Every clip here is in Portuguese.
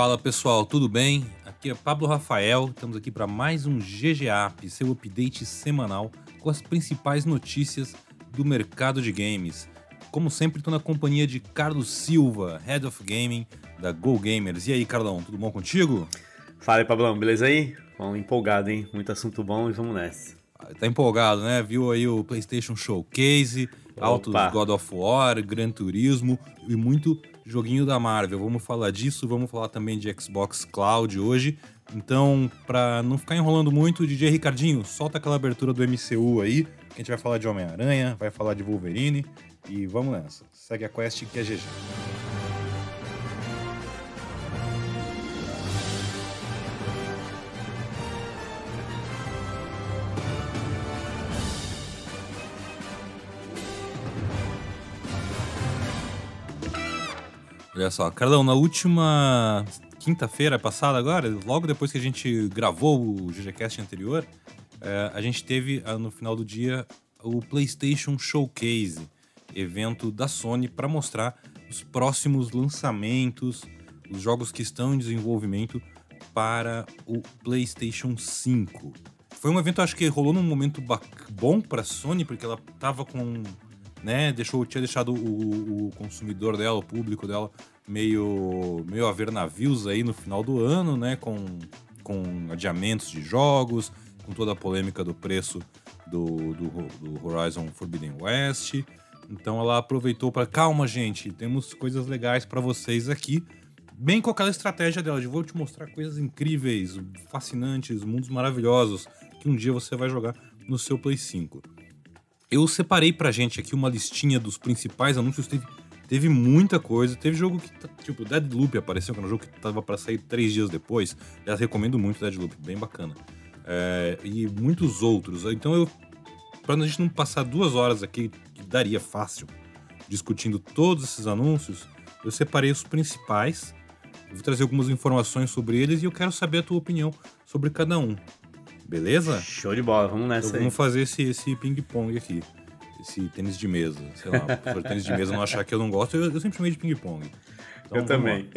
Fala pessoal, tudo bem? Aqui é Pablo Rafael, estamos aqui para mais um GGAP, seu update semanal com as principais notícias do mercado de games. Como sempre, estou na companhia de Carlos Silva, Head of Gaming da Go Gamers. E aí, Carlão, tudo bom contigo? Fala aí, Pablão, beleza aí? Vamos empolgado, hein? Muito assunto bom e vamos nessa. Tá empolgado, né? Viu aí o PlayStation Showcase, altos God of War, Gran Turismo e muito joguinho da Marvel. Vamos falar disso, vamos falar também de Xbox Cloud hoje. Então, para não ficar enrolando muito, DJ Ricardinho, solta aquela abertura do MCU aí, que a gente vai falar de Homem-Aranha, vai falar de Wolverine e vamos nessa. Segue a quest que é GG. Olha só, Carlão, na última quinta-feira passada agora, logo depois que a gente gravou o GGCast anterior, é, a gente teve ah, no final do dia o PlayStation Showcase, evento da Sony para mostrar os próximos lançamentos, os jogos que estão em desenvolvimento para o PlayStation 5. Foi um evento, acho que rolou num momento bom para a Sony, porque ela tava com né? Deixou, tinha deixado o, o, consumidor dela, o público dela, meio, meio a ver navios aí no final do ano, né? Com, com adiamentos de jogos, com toda a polêmica do preço do, do, do Horizon Forbidden West. Então ela aproveitou para calma, gente, temos coisas legais para vocês aqui. Bem com aquela estratégia dela de vou te mostrar coisas incríveis, fascinantes, mundos maravilhosos que um dia você vai jogar no seu Play 5. Eu separei pra gente aqui uma listinha dos principais anúncios. Teve, teve muita coisa. Teve jogo que, tipo, Deadloop apareceu, que era um jogo que tava para sair três dias depois. Já recomendo muito Deadloop, bem bacana. É, e muitos outros. Então eu. Pra a gente não passar duas horas aqui, que daria fácil, discutindo todos esses anúncios, eu separei os principais. vou trazer algumas informações sobre eles e eu quero saber a tua opinião sobre cada um. Beleza? Show de bola, vamos nessa então, Vamos fazer esse, esse ping-pong aqui. Esse tênis de mesa. Sei lá, por tênis de mesa não achar que eu não gosto, eu, eu sempre chamei de ping-pong. Então, eu também.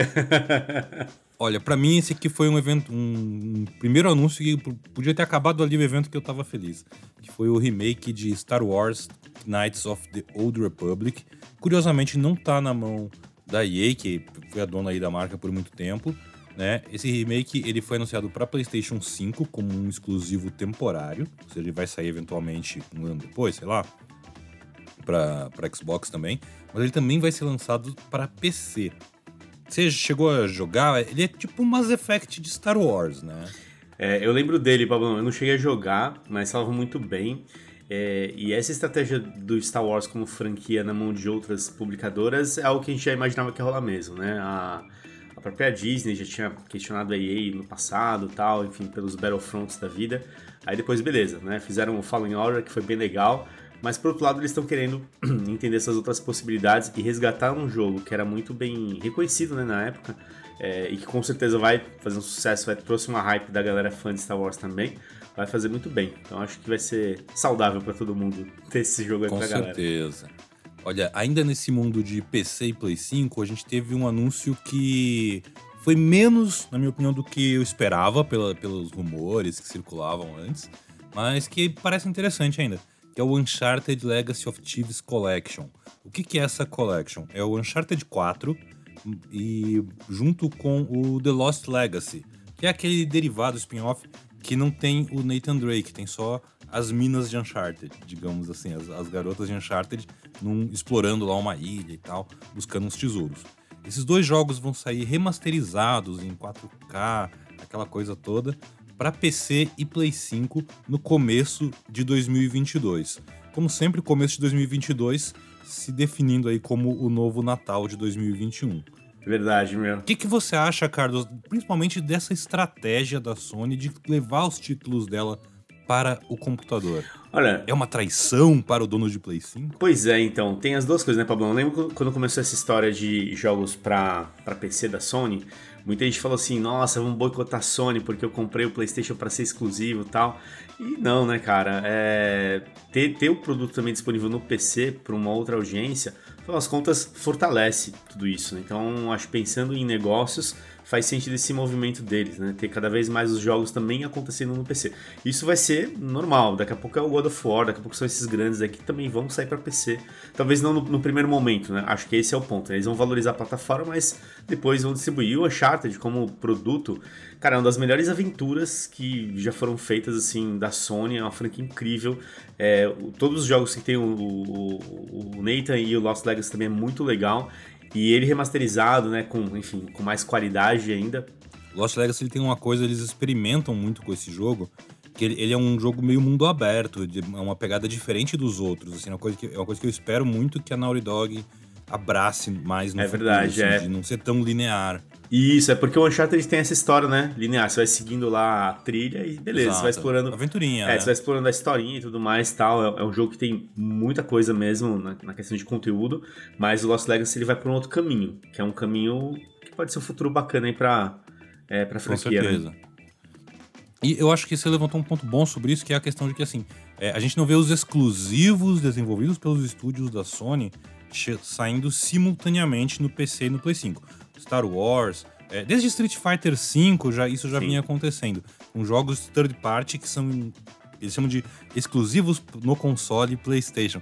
Olha, para mim esse aqui foi um evento, um, primeiro anúncio que podia ter acabado ali o evento que eu tava feliz. Que foi o remake de Star Wars Knights of the Old Republic. Curiosamente não tá na mão da EA, que foi a dona aí da marca por muito tempo. Né? Esse remake ele foi anunciado para PlayStation 5 como um exclusivo temporário, ou seja, ele vai sair eventualmente um ano depois, sei lá, para Xbox também, mas ele também vai ser lançado para PC. Você chegou a jogar? Ele é tipo um Mass Effect de Star Wars, né? É, eu lembro dele, Pablo. Eu não cheguei a jogar, mas falava muito bem. É, e essa estratégia do Star Wars como franquia na mão de outras publicadoras é algo que a gente já imaginava que ia rolar mesmo, né? A, própria Disney já tinha questionado a EA no passado tal, enfim, pelos Battlefronts da vida. Aí depois, beleza, né? Fizeram o Fallen Order, que foi bem legal. Mas por outro lado, eles estão querendo entender essas outras possibilidades e resgatar um jogo que era muito bem reconhecido né, na época. É, e que com certeza vai fazer um sucesso, vai trouxe uma hype da galera fã de Star Wars também. Vai fazer muito bem. Então acho que vai ser saudável para todo mundo ter esse jogo aí com pra certeza. galera. Com certeza. Olha, ainda nesse mundo de PC e Play 5, a gente teve um anúncio que foi menos, na minha opinião, do que eu esperava pela, pelos rumores que circulavam antes, mas que parece interessante ainda, que é o Uncharted Legacy of Thieves Collection. O que, que é essa collection? É o Uncharted 4 e junto com o The Lost Legacy, que é aquele derivado spin-off que não tem o Nathan Drake, tem só as minas de Uncharted, digamos assim, as, as garotas de Uncharted num, explorando lá uma ilha e tal, buscando uns tesouros. Esses dois jogos vão sair remasterizados em 4K, aquela coisa toda, para PC e Play 5 no começo de 2022. Como sempre, começo de 2022 se definindo aí como o novo Natal de 2021. Verdade, meu. O que, que você acha, Carlos, principalmente dessa estratégia da Sony de levar os títulos dela para o computador. Olha. É uma traição para o dono de Play 5? Pois é, então. Tem as duas coisas, né, Pablo? Eu lembro quando começou essa história de jogos para PC da Sony. Muita gente falou assim, nossa, vamos boicotar a Sony porque eu comprei o PlayStation para ser exclusivo e tal. E não, né, cara? É... Ter, ter o produto também disponível no PC para uma outra audiência, pelas contas, fortalece tudo isso. Né? Então, acho que pensando em negócios, faz sentido esse movimento deles, né? Ter cada vez mais os jogos também acontecendo no PC. Isso vai ser normal. Daqui a pouco é o God of War, daqui a pouco são esses grandes aqui que também vão sair para PC. Talvez não no, no, primeiro momento, né? Acho que esse é o ponto. Eles vão valorizar a plataforma, mas depois vão distribuir. o Uncharted como produto, cara, é uma das melhores aventuras que já foram feitas, assim, da Sony. É uma franquia incrível. É, todos os jogos que tem o, o, o Nathan e o Lost Legacy também é muito legal. E ele remasterizado, né, com, enfim, com mais qualidade ainda. Lost Legacy ele tem uma coisa, eles experimentam muito com esse jogo, que ele, ele é um jogo meio mundo aberto, é uma pegada diferente dos outros, assim, é uma coisa que, é uma coisa que eu espero muito que a Naughty Dog abrace mais no é futuro, verdade, assim, é. de não ser tão linear. Isso, é porque o Uncharted tem essa história, né? Linear. Você vai seguindo lá a trilha e beleza, Exato. você vai explorando. Aventurinha. É, né? você vai explorando a historinha e tudo mais tal. É, é, um jogo que tem muita coisa mesmo na, na, questão de conteúdo, mas o Lost Legacy ele vai por um outro caminho, que é um caminho que pode ser um futuro bacana aí pra, é, pra franquia. Com certeza. Né? E eu acho que você levantou um ponto bom sobre isso, que é a questão de que, assim, é, a gente não vê os exclusivos desenvolvidos pelos estúdios da Sony saindo simultaneamente no PC e no Play 5. Star Wars, é, desde Street Fighter V já, isso já Sim. vinha acontecendo. Com jogos third party que são. Eles chamam de exclusivos no console PlayStation.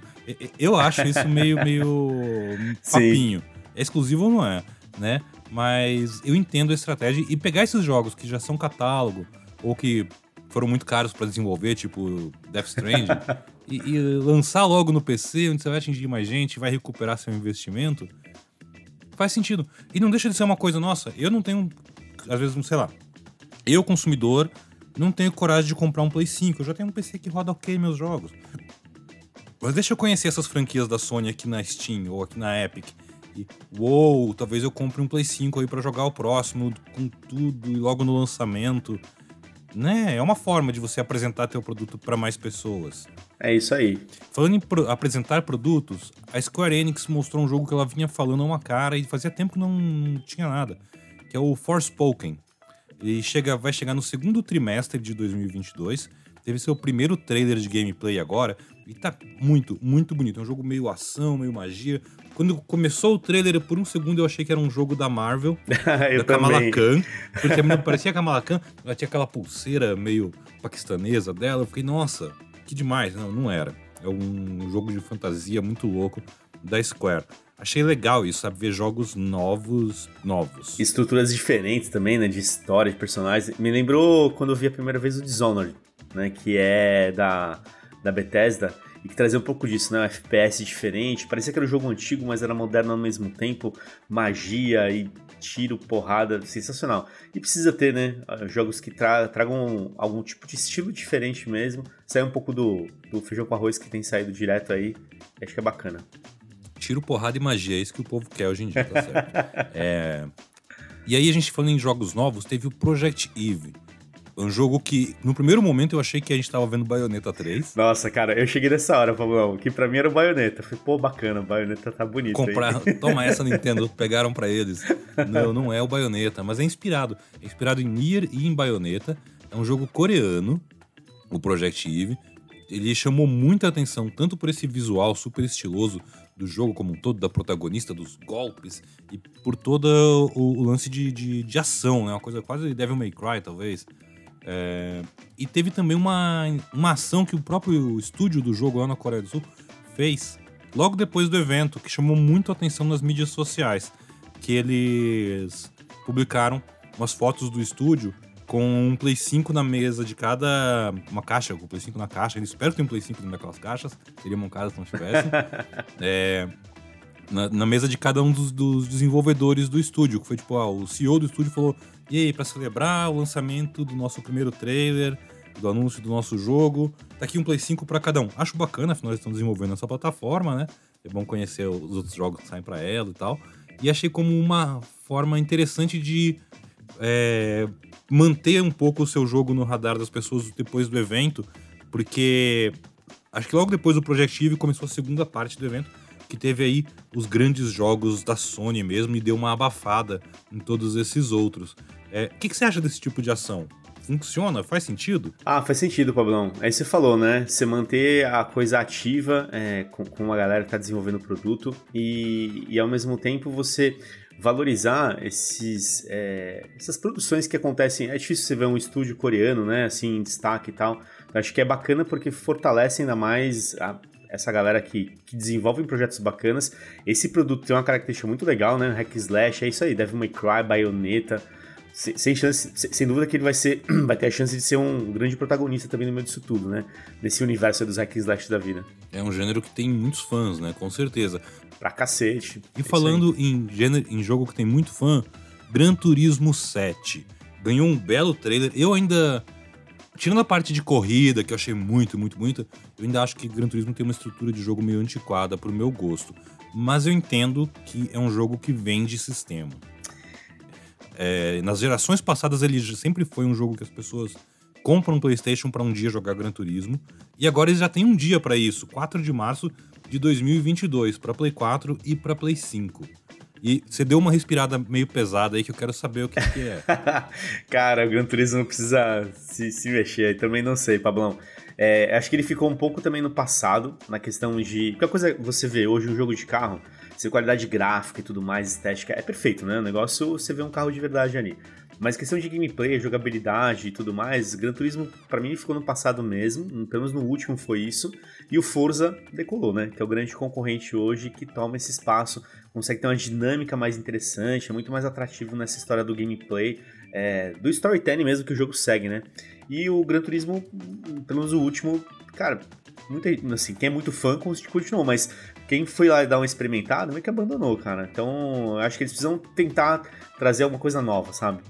Eu acho isso meio, meio papinho. Sim. É exclusivo ou não é, né? Mas eu entendo a estratégia e pegar esses jogos que já são catálogo ou que foram muito caros para desenvolver, tipo Death Stranding, e, e, lançar logo no PC, onde você vai atingir mais gente, vai recuperar seu investimento, faz sentido. E não deixa de ser uma coisa nossa. Eu não tenho, às vezes, não sei lá. Eu, consumidor, não tenho coragem de comprar um Play 5. Eu já tenho um PC que roda ok meus jogos. Mas deixa eu conhecer essas franquias da Sony aqui na Steam ou aqui na Epic. E, uou, talvez eu compre um Play 5 aí para jogar o próximo com tudo e logo no lançamento. Né? É uma forma de você apresentar teu produto para mais pessoas. É isso aí. Falando em pro apresentar produtos, a Square Enix mostrou um jogo que ela vinha falando a uma cara e fazia tempo que não, não tinha nada, que é o Forspoken. Ele chega, vai chegar no segundo trimestre de 2022. Teve seu primeiro trailer de gameplay agora e tá muito, muito bonito. É um jogo meio ação, meio magia. Quando começou o trailer, por um segundo eu achei que era um jogo da Marvel, da Kamala Khan, porque a parecia Kamala Khan, ela tinha aquela pulseira meio paquistanesa dela. Eu fiquei, nossa, que demais. Não, não era. É um jogo de fantasia muito louco da Square. Achei legal isso, sabe? Ver jogos novos, novos. Estruturas diferentes também, né? De história, de personagens. Me lembrou quando eu vi a primeira vez o Dishonored, né? Que é da, da Bethesda e que trazia um pouco disso, né? Um FPS diferente. Parecia que era um jogo antigo, mas era moderno ao mesmo tempo. Magia e tiro, porrada, sensacional. E precisa ter, né, jogos que tra tragam algum tipo de estilo diferente mesmo, sair um pouco do, do feijão com arroz que tem saído direto aí, acho que é bacana. Tiro, porrada e magia, é isso que o povo quer hoje em dia, tá certo? é... E aí a gente falando em jogos novos, teve o Project Eve, um jogo que, no primeiro momento, eu achei que a gente tava vendo Bayonetta 3. Nossa, cara, eu cheguei nessa hora, Pablão, que pra mim era o Bayonetta. Falei, pô, bacana, Bayonetta tá bonito. Comprar, toma essa, Nintendo, pegaram para eles. Não, não é o Bayonetta, mas é inspirado. É inspirado em Nier e em Bayonetta. É um jogo coreano, o Project Eve. Ele chamou muita atenção, tanto por esse visual super estiloso do jogo como um todo, da protagonista, dos golpes, e por todo o, o lance de, de, de, ação, né? Uma coisa quase Devil May Cry, talvez. É, e teve também uma, uma ação que o próprio estúdio do jogo lá na Coreia do Sul fez logo depois do evento, que chamou muito a atenção nas mídias sociais, que eles publicaram umas fotos do estúdio com um Play 5 na mesa de cada. Uma caixa, com o Play 5 na caixa. Eles esperam ter um Play 5 dentro daquelas caixas. Seria mancada se não tivesse. é, na, na, mesa de cada um dos, dos, desenvolvedores do estúdio. Que foi tipo, ah, o CEO do estúdio falou: e aí, para celebrar o lançamento do nosso primeiro trailer, do anúncio do nosso jogo, tá aqui um Play 5 para cada um. Acho bacana, afinal eles estão desenvolvendo essa plataforma, né? É bom conhecer os outros jogos que saem para ela e tal. E achei como uma forma interessante de é, manter um pouco o seu jogo no radar das pessoas depois do evento, porque acho que logo depois do Project Eve começou a segunda parte do evento, que teve aí os grandes jogos da Sony mesmo e deu uma abafada em todos esses outros. É, o que, que você acha desse tipo de ação? Funciona? Faz sentido? Ah, faz sentido, Pablão. Aí você falou, né? Você manter a coisa ativa é, com, com a galera que tá desenvolvendo o produto e, e ao mesmo tempo você valorizar esses, é, essas produções que acontecem. É difícil você ver um estúdio coreano, né? Assim, em destaque e tal. Eu acho que é bacana porque fortalece ainda mais a, essa galera que, que desenvolve projetos bacanas. Esse produto tem uma característica muito legal, né? Hack Slash, é isso aí, Devil May Cry, Bayonetta. Sem, chance, sem dúvida que ele vai ser, vai ter a chance de ser um grande protagonista também no meio disso tudo, né? Nesse universo dos hack slash da vida. É um gênero que tem muitos fãs, né? Com certeza. Pra cacete. E é falando em, gênero, em jogo que tem muito fã, Gran Turismo 7 ganhou um belo trailer. Eu ainda Tirando a parte de corrida, que eu achei muito, muito, muito, eu ainda acho que Gran Turismo tem uma estrutura de jogo meio antiquada pro meu gosto. Mas eu entendo que é um jogo que vende sistema. É, nas gerações passadas ele sempre foi um jogo que as pessoas compram um PlayStation para um dia jogar Gran Turismo. E agora eles já têm um dia para isso, 4 de março de 2022, para Play 4 e para Play 5. E você deu uma respirada meio pesada aí que eu quero saber o que, que é. Cara, o Gran Turismo não precisa se, se mexer, também não sei, Pablão. É, acho que ele ficou um pouco também no passado, na questão de. Porque a coisa que você vê hoje um jogo de carro, se qualidade gráfica e tudo mais, estética, é perfeito, né? O negócio você vê um carro de verdade ali. Mas questão de gameplay, jogabilidade e tudo mais, Gran Turismo para mim ficou no passado mesmo, pelo menos no último foi isso. E o Forza decolou, né? Que é o grande concorrente hoje que toma esse espaço, consegue ter uma dinâmica mais interessante, é muito mais atrativo nessa história do gameplay, é, do storytelling mesmo que o jogo segue, né? E o Gran Turismo, pelo menos o último, cara, assim, quem é muito fã continuou, mas quem foi lá dar uma experimentada meio que abandonou, cara. Então, acho que eles precisam tentar trazer alguma coisa nova, sabe?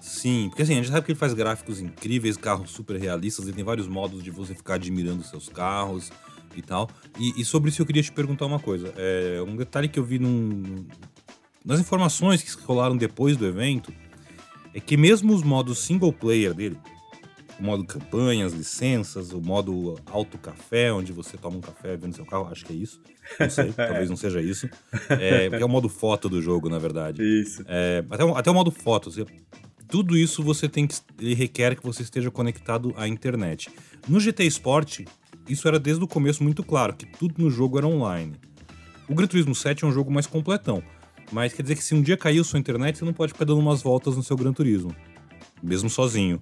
Sim, porque assim, a gente sabe que ele faz gráficos incríveis, carros super realistas, ele tem vários modos de você ficar admirando seus carros e tal. E, e sobre isso eu queria te perguntar uma coisa. É, um detalhe que eu vi num, nas informações que rolaram depois do evento é que mesmo os modos single player dele, o modo campanha, as licenças, o modo alto café, onde você toma um café vendo seu carro, acho que é isso. Não sei, talvez não seja isso. É, é o modo foto do jogo, na verdade. Isso. É, até, até o modo foto. Você tudo isso você tem que ele requer que você esteja conectado à internet. No GT Sport, isso era desde o começo muito claro, que tudo no jogo era online. O Gran Turismo 7 é um jogo mais completão, mas quer dizer que se um dia caiu sua internet, você não pode ficar dando umas voltas no seu Gran Turismo, mesmo sozinho.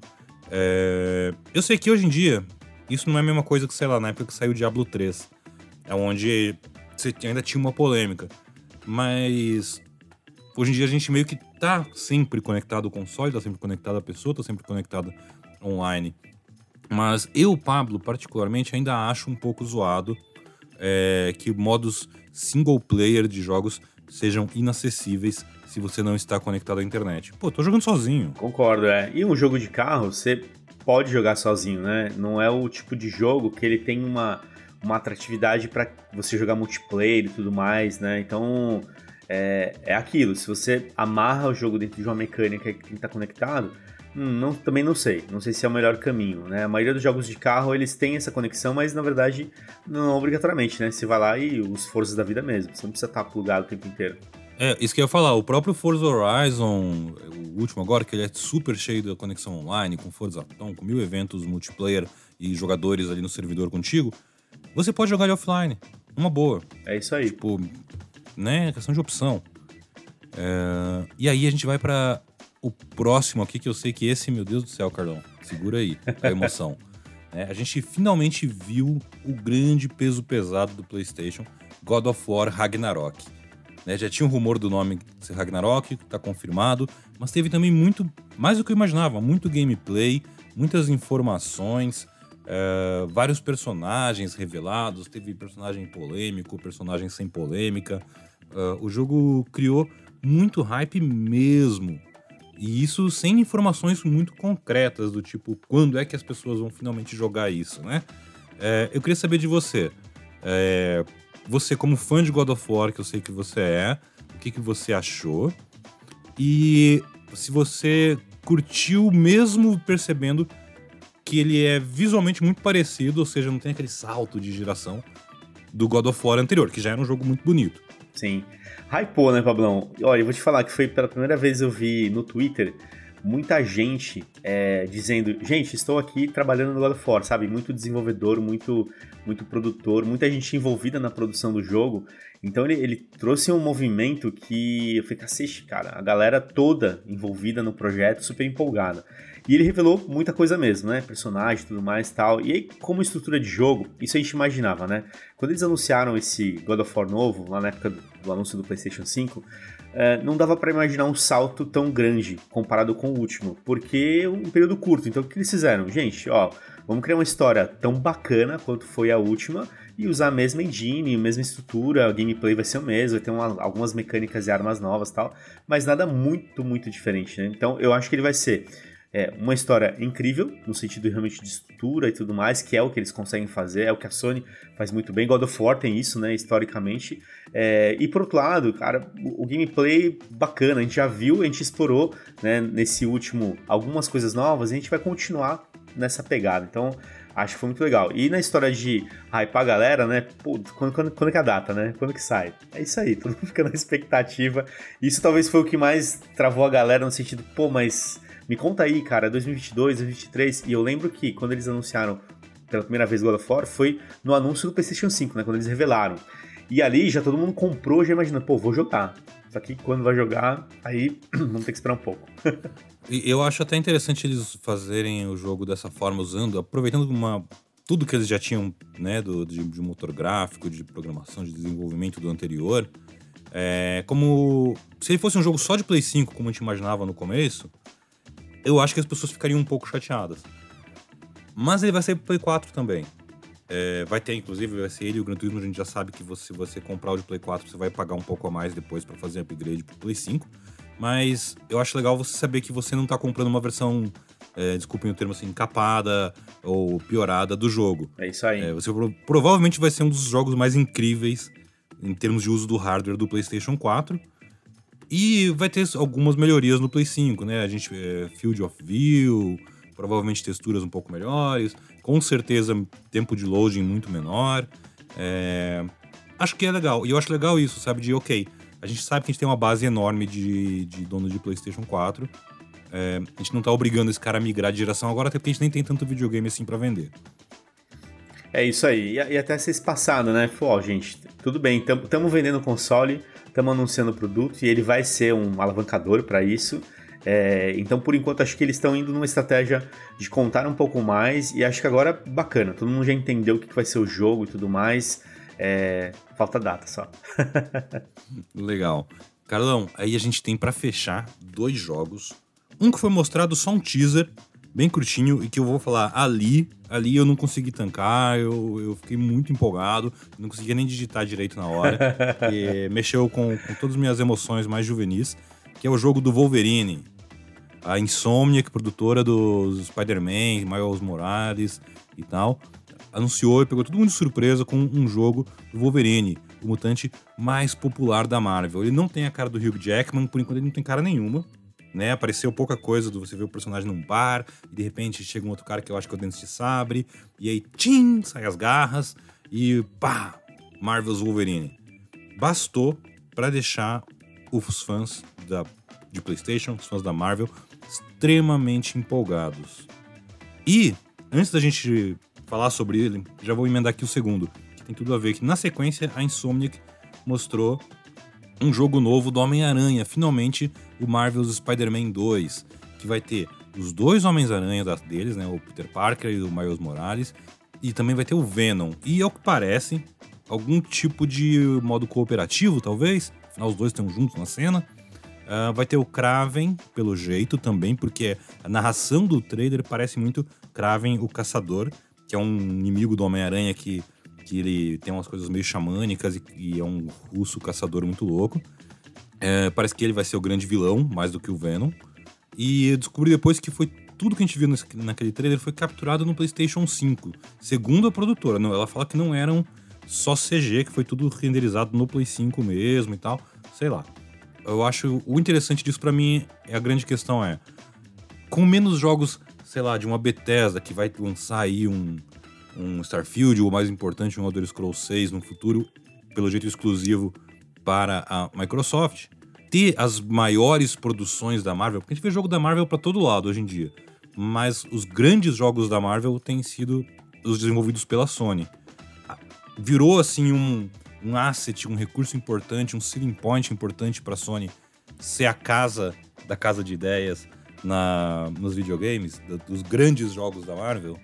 É... Eu sei que hoje em dia, isso não é a mesma coisa que, sei lá, na época que saiu o Diablo 3, é onde você ainda tinha uma polêmica, mas hoje em dia a gente meio que tá sempre conectado ao console, tá sempre conectado à pessoa, tá sempre conectado online. Mas eu, Pablo, particularmente, ainda acho um pouco zoado é, que modos single player de jogos sejam inacessíveis se você não está conectado à internet. Pô, tô jogando sozinho. Concordo, é. E um jogo de carro, você pode jogar sozinho, né? Não é o tipo de jogo que ele tem uma, uma atratividade para você jogar multiplayer e tudo mais, né? Então, é, é aquilo. Se você amarra o jogo dentro de uma mecânica que está conectado, hum, não, também não sei. Não sei se é o melhor caminho, né? A maioria dos jogos de carro, eles têm essa conexão, mas na verdade não obrigatoriamente, né? Você vai lá e os forças da vida mesmo. Você não precisa estar plugado o tempo inteiro. É, isso que eu ia falar. O próprio Forza Horizon, o último agora, que ele é super cheio da conexão online, com Forza Tom, com mil eventos multiplayer e jogadores ali no servidor contigo, você pode jogar ele offline. Uma boa. É isso aí. Tipo, né? É questão de opção. É... E aí a gente vai para o próximo aqui, que eu sei que esse, meu Deus do céu, Carlão, segura aí a emoção. é, a gente finalmente viu o grande peso pesado do PlayStation, God of War Ragnarok. Né, já tinha um rumor do nome Ragnarok, tá confirmado, mas teve também muito, mais do que eu imaginava, muito gameplay, muitas informações, é, vários personagens revelados, teve personagem polêmico, personagem sem polêmica. Uh, o jogo criou muito hype mesmo. E isso sem informações muito concretas, do tipo, quando é que as pessoas vão finalmente jogar isso, né? É, eu queria saber de você. É, você, como fã de God of War, que eu sei que você é, o que, que você achou? E se você curtiu, mesmo percebendo que ele é visualmente muito parecido, ou seja, não tem aquele salto de geração, do God of War anterior, que já era um jogo muito bonito. Sim. Hypou, né, Pablão? Olha, eu vou te falar que foi pela primeira vez eu vi no Twitter muita gente é, dizendo, gente, estou aqui trabalhando no God of War, sabe? Muito desenvolvedor, muito, muito produtor, muita gente envolvida na produção do jogo. Então ele, ele trouxe um movimento que eu falei, cacete, cara, a galera toda envolvida no projeto, super empolgada. E ele revelou muita coisa mesmo, né? Personagem tudo mais tal. E aí, como estrutura de jogo, isso a gente imaginava, né? Quando eles anunciaram esse God of War novo, lá na época do, do anúncio do PlayStation 5, é, não dava para imaginar um salto tão grande comparado com o último, porque é um período curto. Então o que eles fizeram? Gente, ó, vamos criar uma história tão bacana quanto foi a última e usar a mesma engine, a mesma estrutura, o gameplay vai ser o mesmo, vai ter uma, algumas mecânicas e armas novas tal, mas nada muito, muito diferente, né? Então eu acho que ele vai ser é, uma história incrível, no sentido realmente de estrutura e tudo mais, que é o que eles conseguem fazer, é o que a Sony faz muito bem. God of War tem isso, né, historicamente. É, e por outro lado, cara, o, o, gameplay bacana, a gente já viu, a gente explorou, né, nesse último, algumas coisas novas, e a gente vai continuar nessa pegada. Então, acho que foi muito legal. E na história de hypar a galera, né? Pô, quando, quando, quando é que a data, né? Quando que sai? É isso aí, todo mundo fica na expectativa. Isso talvez foi o que mais travou a galera no sentido, pô, mas me conta aí, cara, 2022, 2023. E eu lembro que quando eles anunciaram pela primeira vez God of War foi no anúncio do PlayStation 5, né? Quando eles revelaram. E ali já todo mundo comprou, já imaginando, pô, vou jogar. Só que quando vai jogar, aí vamos ter que esperar um pouco. eu acho até interessante eles fazerem o jogo dessa forma, usando, aproveitando uma, tudo que eles já tinham, né, do, de, de motor gráfico, de programação, de desenvolvimento do anterior. É, como se ele fosse um jogo só de Play 5, como a gente imaginava no começo, eu acho que as pessoas ficariam um pouco chateadas. Mas ele vai sair pro Play 4 também. É, vai ter, inclusive, vai ser ele o Gran Turismo. A gente já sabe que você, se você comprar o de Play 4, você vai pagar um pouco a mais depois para fazer upgrade pro Play 5. Mas eu acho legal você saber que você não tá comprando uma versão, é, desculpem o termo assim, encapada ou piorada do jogo. É isso aí. É, você provavelmente vai ser um dos jogos mais incríveis em termos de uso do hardware do PlayStation 4. E vai ter algumas melhorias no Play 5, né? A gente é, Field of View, provavelmente texturas um pouco melhores, com certeza tempo de loading muito menor. É, acho que é legal. E eu acho legal isso, sabe? De ok, a gente sabe que a gente tem uma base enorme de, de dono de PlayStation 4. É, a gente não tá obrigando esse cara a migrar de geração agora, até porque a gente nem tem tanto videogame assim para vender. É isso aí. E, até ser espaçado, né? Pô, gente, tudo bem, estamos vendendo console, estamos anunciando o produto e ele vai ser um alavancador para isso. É, então, por enquanto, acho que eles estão indo numa estratégia de contar um pouco mais e acho que agora bacana. Todo mundo já entendeu o que vai ser o jogo e tudo mais. É, falta data só. Legal. Carlão, aí a gente tem para fechar dois jogos. Um que foi mostrado só um teaser, bem curtinho, e que eu vou falar ali. Ali eu não consegui tancar, eu, eu fiquei muito empolgado, não conseguia nem digitar direito na hora. mexeu com, com todas as minhas emoções mais juvenis, que é o jogo do Wolverine a Insomniac, produtora dos Spider-Man, Miles Morales e tal, anunciou e pegou todo mundo de surpresa com um jogo do Wolverine, o mutante mais popular da Marvel. Ele não tem a cara do Hugh Jackman, por enquanto ele não tem cara nenhuma. Né, apareceu pouca coisa do você ver o personagem num bar, e de repente chega um outro cara que eu acho que é o Dente de Sabre, e aí, tchim, sai as garras, e pá, Marvel's Wolverine. Bastou para deixar os fãs da, de PlayStation, os fãs da Marvel, extremamente empolgados. E, antes da gente falar sobre ele, já vou emendar aqui o segundo, que tem tudo a ver que na sequência a Insomniac mostrou um jogo novo do Homem-Aranha, finalmente o Marvel's Spider-Man 2, que vai ter os dois Homens-Aranha deles, né, o Peter Parker e o Miles Morales, e também vai ter o Venom. E ao que parece, algum tipo de modo cooperativo, talvez, afinal os dois estão juntos na cena. Uh, vai ter o Kraven, pelo jeito também, porque a narração do trailer parece muito Kraven, o Caçador, que é um inimigo do Homem-Aranha que, que ele tem umas coisas meio xamânicas e, e é um russo caçador muito louco. É, parece que ele vai ser o grande vilão, mais do que o Venom. E eu descobri depois que foi tudo que a gente viu nesse, naquele trailer foi capturado no PlayStation 5. Segundo a produtora, não, ela fala que não eram só CG, que foi tudo renderizado no Play 5 mesmo e tal. Sei lá eu acho o interessante disso para mim é a grande questão é com menos jogos, sei lá, de uma Bethesda que vai lançar aí um um Starfield, ou mais importante, um Elder Scrolls 6 no futuro, pelo jeito exclusivo para a Microsoft. Ter as maiores produções da Marvel, porque a gente vê jogo da Marvel para todo lado hoje em dia, mas os grandes jogos da Marvel têm sido os desenvolvidos pela Sony. Virou assim um, um asset, um recurso importante, um selling point importante para a Sony ser a casa da casa de ideias na, nos videogames, dos grandes jogos da Marvel?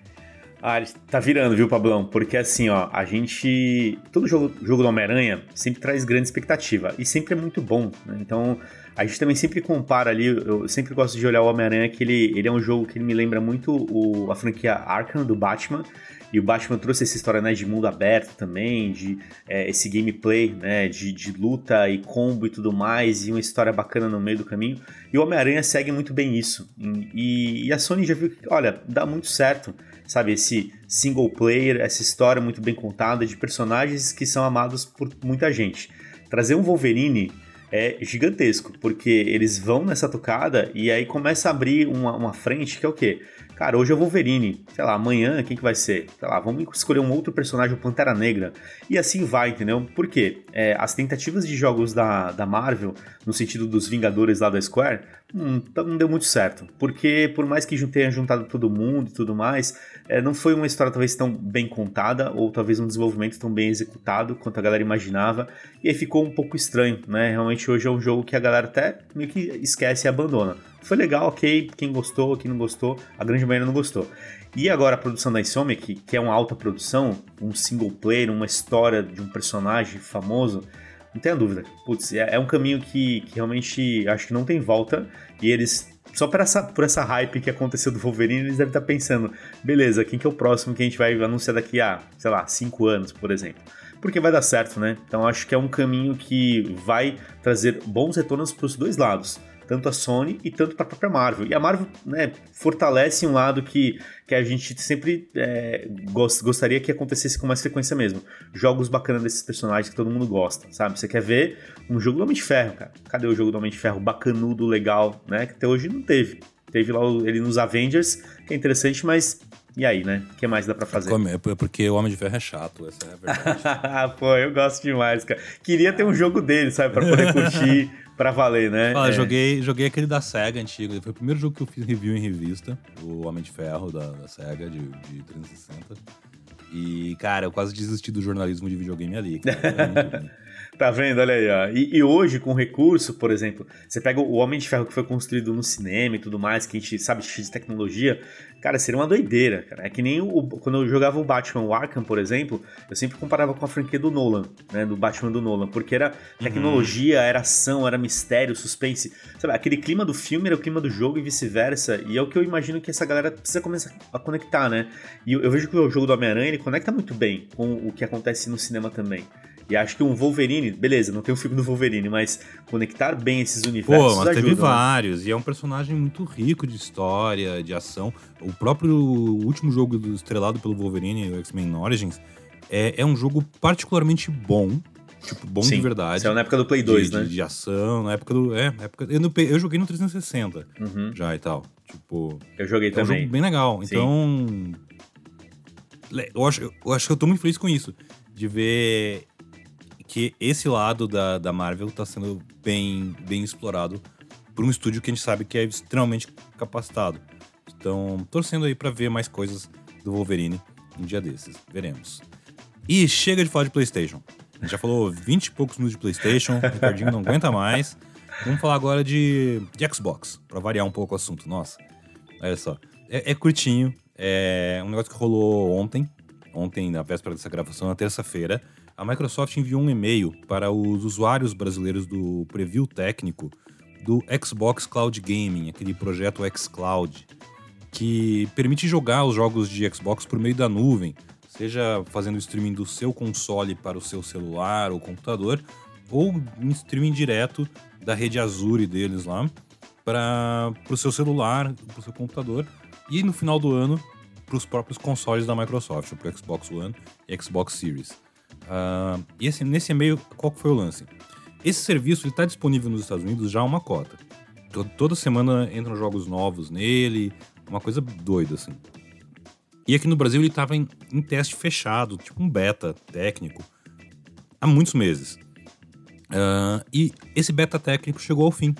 Ah, tá virando, viu, Pablão? Porque assim, ó, a gente. Todo jogo, jogo do Homem-Aranha sempre traz grande expectativa. E sempre é muito bom. Né? Então, a gente também sempre compara ali. Eu sempre gosto de olhar o Homem-Aranha, que ele, ele é um jogo que me lembra muito o, a franquia Arkham do Batman. E o Batman trouxe essa história né, de mundo aberto também, de é, esse gameplay né, de, de, luta e combo e tudo mais, e uma história bacana no meio do caminho. E o Homem-Aranha segue muito bem isso. E, e, a Sony já viu que, olha, dá muito certo, sabe? Esse single player, essa história muito bem contada de personagens que são amados por muita gente. Trazer um Wolverine é gigantesco, porque eles vão nessa tocada e aí começa a abrir uma, uma frente que é o quê? Cara, hoje é o Wolverine. Sei lá, amanhã quem que vai ser? Sei lá, vamos escolher um outro personagem, o Pantera Negra. E assim vai, entendeu? Por quê? É, as tentativas de jogos da, da Marvel, no sentido dos Vingadores lá da Square, hum, não deu muito certo. Porque por mais que tenha juntado todo mundo e tudo mais, é, não foi uma história talvez tão bem contada, ou talvez um desenvolvimento tão bem executado quanto a galera imaginava. E aí ficou um pouco estranho, né? Realmente hoje é um jogo que a galera até meio que esquece e abandona. Foi legal, ok. Quem gostou, quem não gostou, a grande maioria não gostou. E agora a produção da Insomniac, que é uma alta produção, um single player, uma história de um personagem famoso, não tenha dúvida. Putz, é, é um caminho que, que realmente acho que não tem volta. E eles só por essa, por essa hype que aconteceu do Wolverine, eles devem estar pensando: beleza, quem que é o próximo que a gente vai anunciar daqui a, sei lá, 5 anos, por exemplo. Porque vai dar certo, né? Então acho que é um caminho que vai trazer bons retornos para os dois lados tanto a Sony e tanto para a própria Marvel. E a Marvel né, fortalece um lado que, que a gente sempre é, gost, gostaria que acontecesse com mais frequência mesmo. Jogos bacanas desses personagens que todo mundo gosta, sabe? Você quer ver um jogo do Homem de Ferro, cara. Cadê o jogo do Homem de Ferro bacanudo, legal, né? Que até hoje não teve. Teve lá ele nos Avengers, que é interessante, mas e aí, né? O que mais dá pra fazer? É porque o Homem de Ferro é chato, essa é a verdade. Pô, eu gosto demais, cara. Queria ter um jogo dele, sabe? Pra poder curtir pra valer, né? Fala, é. joguei, joguei aquele da SEGA antigo. Foi o primeiro jogo que eu fiz review em revista. O Homem de Ferro da, da SEGA de, de 360. E, cara, eu quase desisti do jornalismo de videogame ali. Cara. Tá vendo? Olha aí, ó. E, e, hoje, com recurso, por exemplo, você pega o Homem de Ferro que foi construído no cinema e tudo mais, que a gente sabe de tecnologia, cara, seria uma doideira, cara. É que nem o, quando eu jogava o Batman o Arkham, por exemplo, eu sempre comparava com a franquia do Nolan, né? Do Batman do Nolan, porque era uhum. tecnologia, uhum. era ação, era mistério, suspense. Sabe, aquele clima do filme era o clima do jogo e vice-versa. E é o que eu imagino que essa galera precisa começar a conectar, né? E eu, eu vejo que o jogo do Homem-Aranha ele conecta muito bem com o que acontece no cinema também. E acho que um Wolverine, beleza, não tem um filme do Wolverine, mas conectar bem esses universos. Pô, mas ajuda, teve né? vários, e é um personagem muito rico de história, de ação. O próprio último jogo estrelado pelo Wolverine, o X-Men Origins, é, é um jogo particularmente bom. Tipo, bom Sim, de verdade. Isso é na época do Play 2, de, né? De, de, ação, na época do. É, na época. Eu, eu joguei no 360 uhum. já e tal. Tipo. Eu joguei é também. um jogo bem legal. Sim. Então. Eu acho, eu acho que eu tô muito feliz com isso. De ver que esse lado da, da Marvel está sendo bem, bem explorado por um estúdio que a gente sabe que é extremamente capacitado. Então, torcendo aí para ver mais coisas do Wolverine um dia desses. Veremos. E chega de falar de PlayStation. A gente já falou 20 e poucos minutos de PlayStation, o Ricardinho não aguenta mais. Vamos falar agora de, de Xbox, para variar um pouco o assunto. Nossa, olha só. É, é curtinho, é um negócio que rolou ontem, ontem, na véspera dessa gravação, na terça-feira a Microsoft enviou um e-mail para os usuários brasileiros do preview técnico do Xbox Cloud Gaming, aquele projeto xCloud, que permite jogar os jogos de Xbox por meio da nuvem, seja fazendo streaming do seu console para o seu celular ou computador, ou um streaming direto da rede Azure deles lá para o seu celular, para o seu computador, e no final do ano para os próprios consoles da Microsoft, para o Xbox One e Xbox Series. Uh, e assim, nesse e-mail, qual foi o lance? Esse serviço está disponível nos Estados Unidos já há uma cota. Toda semana entram jogos novos nele, uma coisa doida assim. E aqui no Brasil ele estava em, em, teste fechado, tipo um beta técnico, há muitos meses. Uh, e esse beta técnico chegou ao fim.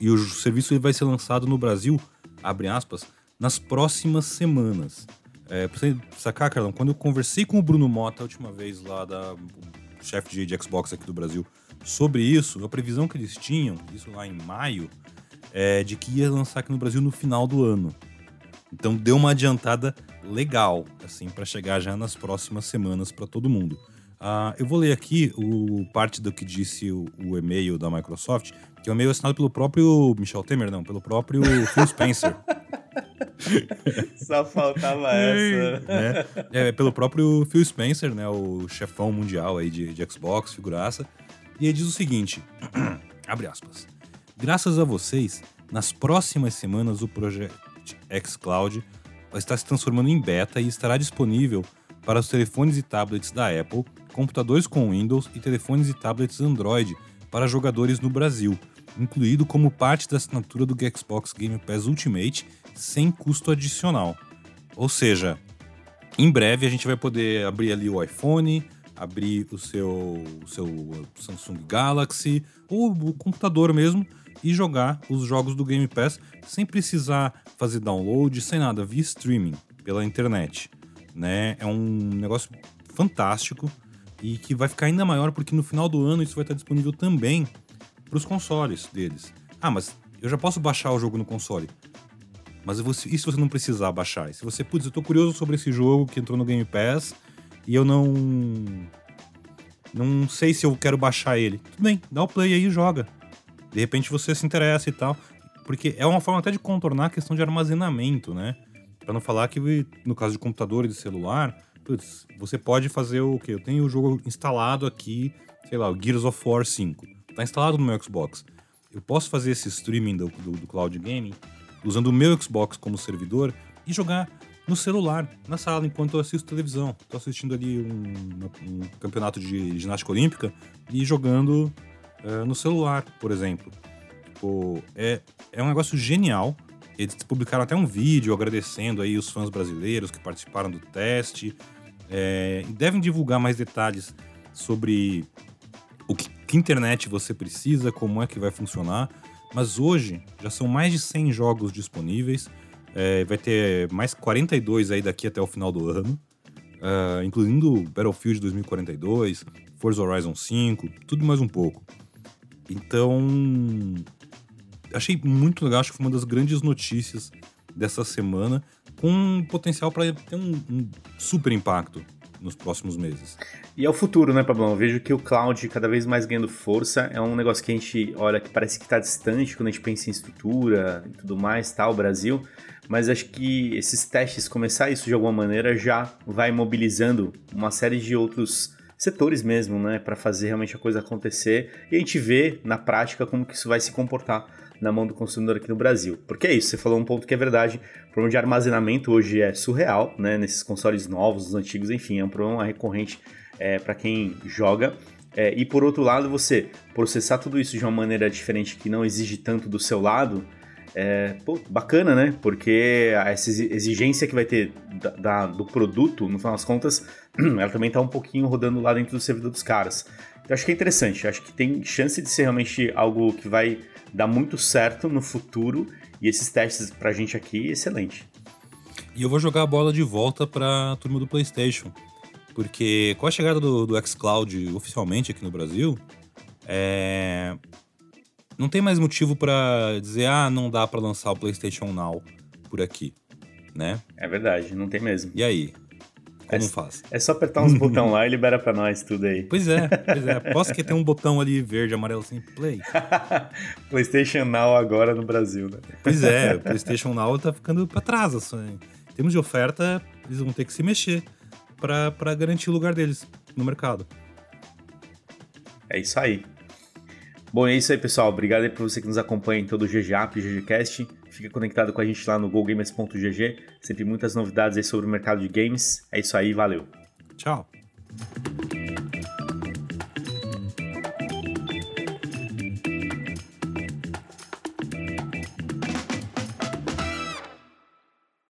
E o serviço vai ser lançado no Brasil, abre aspas, nas próximas semanas. É, pra você sacar, Carlão, quando eu conversei com o Bruno Mota a última vez lá, da chefe de, Xbox aqui do Brasil, sobre isso, a previsão que eles tinham, isso lá em maio, é de que ia lançar aqui no Brasil no final do ano. Então deu uma adiantada legal, assim, para chegar já nas próximas semanas para todo mundo. Uh, eu vou ler aqui o parte do que disse o, o, e-mail da Microsoft, que é um e-mail assinado pelo próprio Michel Temer, não, pelo próprio Phil Spencer. Só faltava essa. Né? É, pelo próprio Phil Spencer, né, o chefão mundial aí de, de Xbox, figuraça. E ele diz o seguinte, abre aspas, graças a vocês, nas próximas semanas o projeto xCloud vai estar se transformando em beta e estará disponível para os telefones e tablets da Apple, computadores com Windows e telefones e tablets Android para jogadores no Brasil, incluído como parte da assinatura do Xbox Game Pass Ultimate sem custo adicional. Ou seja, em breve a gente vai poder abrir ali o iPhone, abrir o seu, o seu Samsung Galaxy ou o computador mesmo e jogar os jogos do Game Pass sem precisar fazer download, sem nada, via streaming pela internet. Né? É um negócio fantástico e que vai ficar ainda maior porque no final do ano isso vai estar disponível também para os consoles deles. Ah, mas eu já posso baixar o jogo no console. Mas e se você não precisar baixar? E se você, putz, eu tô curioso sobre esse jogo que entrou no Game Pass e eu não. Não sei se eu quero baixar ele. Tudo bem, dá o play aí e joga. De repente você se interessa e tal. Porque é uma forma até de contornar a questão de armazenamento, né? Para não falar que no caso de computador e de celular, putz, você pode fazer o quê? Eu tenho o jogo instalado aqui, sei lá, o Gears of War 5. Tá instalado no meu Xbox. Eu posso fazer esse streaming do, do, do cloud gaming usando o meu Xbox como servidor e jogar no celular, na sala, enquanto eu assisto televisão. Estou assistindo ali um, um, campeonato de ginástica olímpica e jogando uh, no celular, por exemplo. Tipo, é, é um negócio genial. Eles publicaram até um vídeo agradecendo aí os fãs brasileiros que participaram do teste. É, devem divulgar mais detalhes sobre o que, que internet você precisa, como é que vai funcionar. Mas hoje já são mais de 100 jogos disponíveis. É, vai ter mais 42 aí daqui até o final do ano. Uh, incluindo Battlefield 2042, Forza Horizon 5, tudo mais um pouco. Então, achei muito legal, acho que foi uma das grandes notícias dessa semana, com potencial para ter um, um super impacto nos próximos meses. E é o futuro, né, Pablão? Eu vejo que o cloud cada vez mais ganhando força. É um negócio que a gente olha que parece que está distante quando a gente pensa em estrutura e tudo mais, tal, tá, Brasil. Mas acho que esses testes, começar isso de alguma maneira, já vai mobilizando uma série de outros setores mesmo, né, para fazer realmente a coisa acontecer. E a gente vê na prática como que isso vai se comportar na mão do consumidor aqui no Brasil. Porque é isso, você falou um ponto que é verdade. O problema de armazenamento hoje é surreal, né? Nesses consoles novos, os antigos, enfim, é um problema recorrente é, para quem joga. É, e por outro lado, você processar tudo isso de uma maneira diferente que não exige tanto do seu lado, é pô, bacana, né? Porque essa exigência que vai ter da, da, do produto, no final das contas, ela também está um pouquinho rodando lá dentro do servidor dos caras. Então acho que é interessante, acho que tem chance de ser realmente algo que vai dar muito certo no futuro e esses testes pra gente aqui, excelente. E eu vou jogar a bola de volta pra turma do PlayStation. Porque com a chegada do, do xCloud oficialmente aqui no Brasil, é... não tem mais motivo para dizer, ah, não dá para lançar o PlayStation Now por aqui, né? É verdade, não tem mesmo. E aí? Como é, faz? É só apertar uns botões lá e libera pra nós tudo aí. Pois é, pois é. Posso que tem um botão ali verde, amarelo assim, play. PlayStation Now agora no Brasil, né? Pois é, o PlayStation Now tá ficando pra trás. Assim. Em termos de oferta, eles vão ter que se mexer para garantir o lugar deles no mercado. É isso aí. Bom, é isso aí, pessoal. Obrigado aí por você que nos acompanha em todo o GGAP e GGCast. Fica conectado com a gente lá no gogamers.gg. Sempre muitas novidades aí sobre o mercado de games. É isso aí, valeu. Tchau.